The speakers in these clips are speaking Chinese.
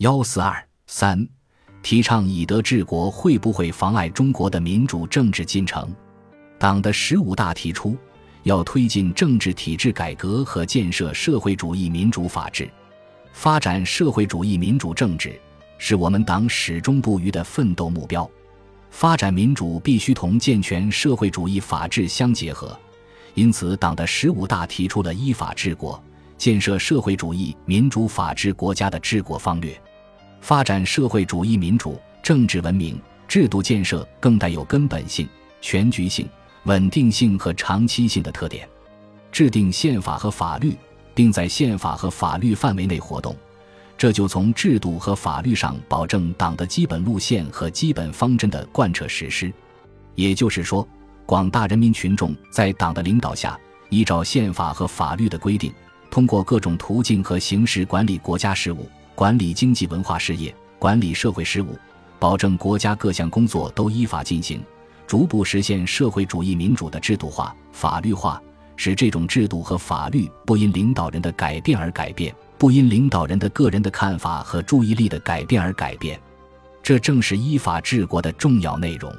幺四二三，提倡以德治国会不会妨碍中国的民主政治进程？党的十五大提出要推进政治体制改革和建设社会主义民主法治，发展社会主义民主政治是我们党始终不渝的奋斗目标。发展民主必须同健全社会主义法治相结合，因此，党的十五大提出了依法治国、建设社会主义民主法治国家的治国方略。发展社会主义民主政治文明制度建设更带有根本性、全局性、稳定性和长期性的特点。制定宪法和法律，并在宪法和法律范围内活动，这就从制度和法律上保证党的基本路线和基本方针的贯彻实施。也就是说，广大人民群众在党的领导下，依照宪法和法律的规定，通过各种途径和形式管理国家事务。管理经济文化事业，管理社会事务，保证国家各项工作都依法进行，逐步实现社会主义民主的制度化、法律化，使这种制度和法律不因领导人的改变而改变，不因领导人的个人的看法和注意力的改变而改变。这正是依法治国的重要内容。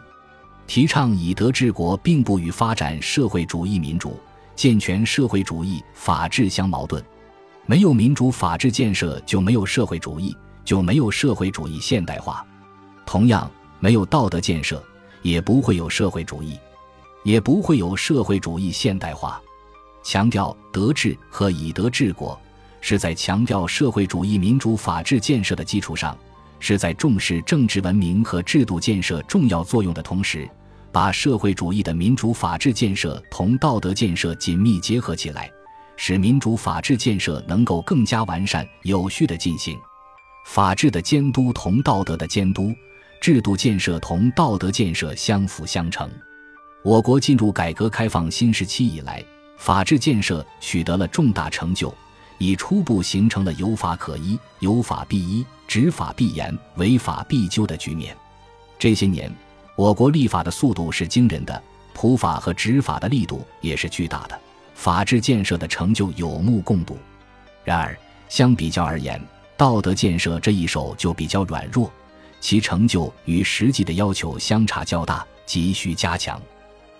提倡以德治国，并不与发展社会主义民主、健全社会主义法治相矛盾。没有民主法治建设，就没有社会主义，就没有社会主义现代化。同样，没有道德建设，也不会有社会主义，也不会有社会主义现代化。强调德治和以德治国，是在强调社会主义民主法治建设的基础上，是在重视政治文明和制度建设重要作用的同时，把社会主义的民主法治建设同道德建设紧密结合起来。使民主法治建设能够更加完善、有序地进行。法治的监督同道德的监督，制度建设同道德建设相辅相成。我国进入改革开放新时期以来，法治建设取得了重大成就，已初步形成了有法可依、有法必依、执法必严、违法必究的局面。这些年，我国立法的速度是惊人的，普法和执法的力度也是巨大的。法治建设的成就有目共睹，然而相比较而言，道德建设这一手就比较软弱，其成就与实际的要求相差较大，急需加强。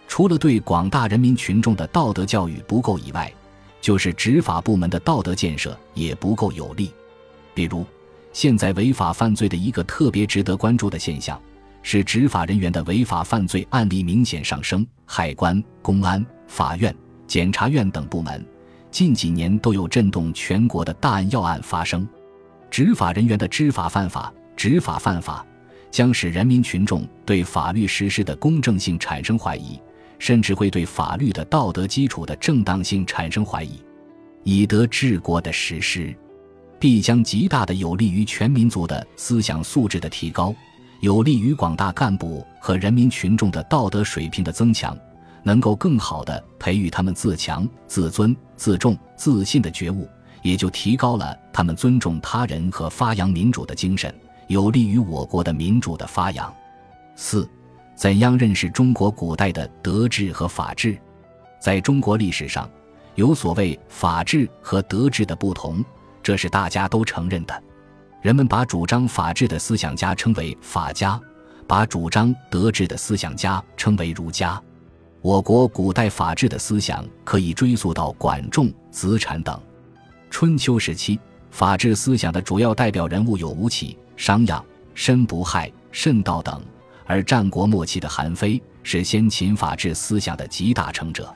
除了对广大人民群众的道德教育不够以外，就是执法部门的道德建设也不够有力。比如，现在违法犯罪的一个特别值得关注的现象，是执法人员的违法犯罪案例明显上升，海关、公安、法院。检察院等部门近几年都有震动全国的大案要案发生，执法人员的知法犯法、执法犯法，将使人民群众对法律实施的公正性产生怀疑，甚至会对法律的道德基础的正当性产生怀疑。以德治国的实施，必将极大的有利于全民族的思想素质的提高，有利于广大干部和人民群众的道德水平的增强。能够更好地培育他们自强、自尊、自重、自信的觉悟，也就提高了他们尊重他人和发扬民主的精神，有利于我国的民主的发扬。四、怎样认识中国古代的德治和法治？在中国历史上，有所谓法治和德治的不同，这是大家都承认的。人们把主张法治的思想家称为法家，把主张德治的思想家称为儒家。我国古代法治的思想可以追溯到管仲、子产等。春秋时期，法治思想的主要代表人物有吴起、商鞅、申不害、慎道等；而战国末期的韩非是先秦法治思想的集大成者。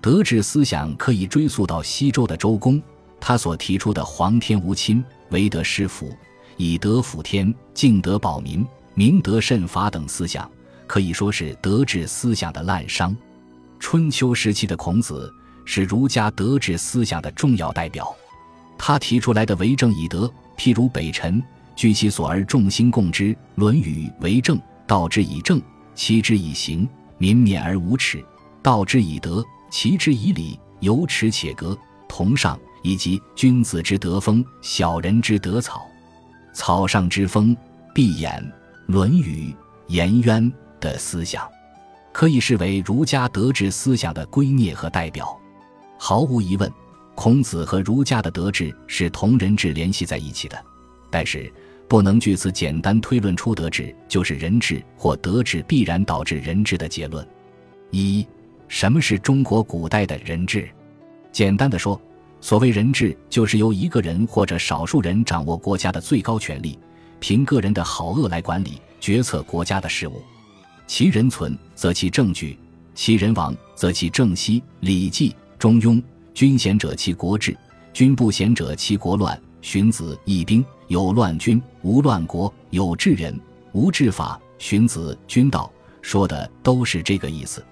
德治思想可以追溯到西周的周公，他所提出的“皇天无亲，唯德施福，以德辅天，敬德保民，明德慎法”等思想。可以说是德治思想的滥觞。春秋时期的孔子是儒家德治思想的重要代表，他提出来的“为政以德”，譬如北辰，居其所而众星共之，《论语》为政，道之以政，齐之以刑，民免而无耻；道之以德，齐之以礼，有耻且格。同上以及君子之德风，小人之德草，草上之风，必偃。《论语》颜渊。的思想，可以视为儒家德治思想的圭臬和代表。毫无疑问，孔子和儒家的德治是同人治联系在一起的。但是，不能据此简单推论出德治就是人治或德治必然导致人治的结论。一，什么是中国古代的人治？简单的说，所谓人治，就是由一个人或者少数人掌握国家的最高权力，凭个人的好恶来管理决策国家的事务。其人存，则其政举；其人亡，则其政息。《礼记·中庸》：君贤者，其国治；君不贤者，其国乱。荀子《易兵》：有乱君，无乱国；有治人，无治法。荀子《君道》说的都是这个意思。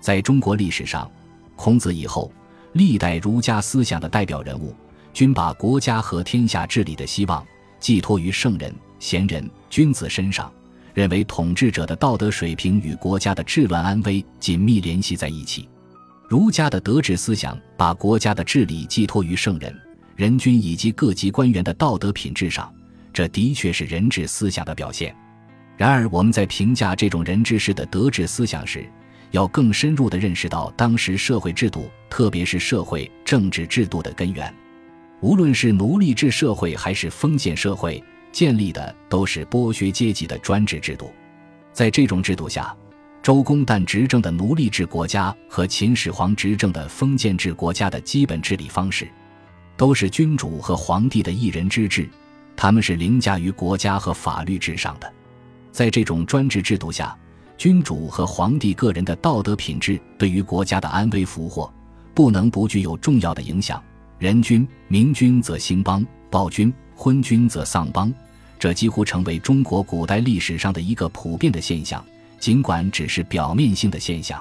在中国历史上，孔子以后，历代儒家思想的代表人物，均把国家和天下治理的希望寄托于圣人、贤人、君子身上。认为统治者的道德水平与国家的治乱安危紧密联系在一起。儒家的德治思想把国家的治理寄托于圣人、人君以及各级官员的道德品质上，这的确是人治思想的表现。然而，我们在评价这种人治式的德治思想时，要更深入地认识到当时社会制度，特别是社会政治制度的根源。无论是奴隶制社会还是封建社会。建立的都是剥削阶级的专制制度，在这种制度下，周公旦执政的奴隶制国家和秦始皇执政的封建制国家的基本治理方式，都是君主和皇帝的一人之治，他们是凌驾于国家和法律之上的。在这种专制制度下，君主和皇帝个人的道德品质对于国家的安危福祸，不能不具有重要的影响。人君明君则兴邦，暴君。昏君则丧邦，这几乎成为中国古代历史上的一个普遍的现象，尽管只是表面性的现象。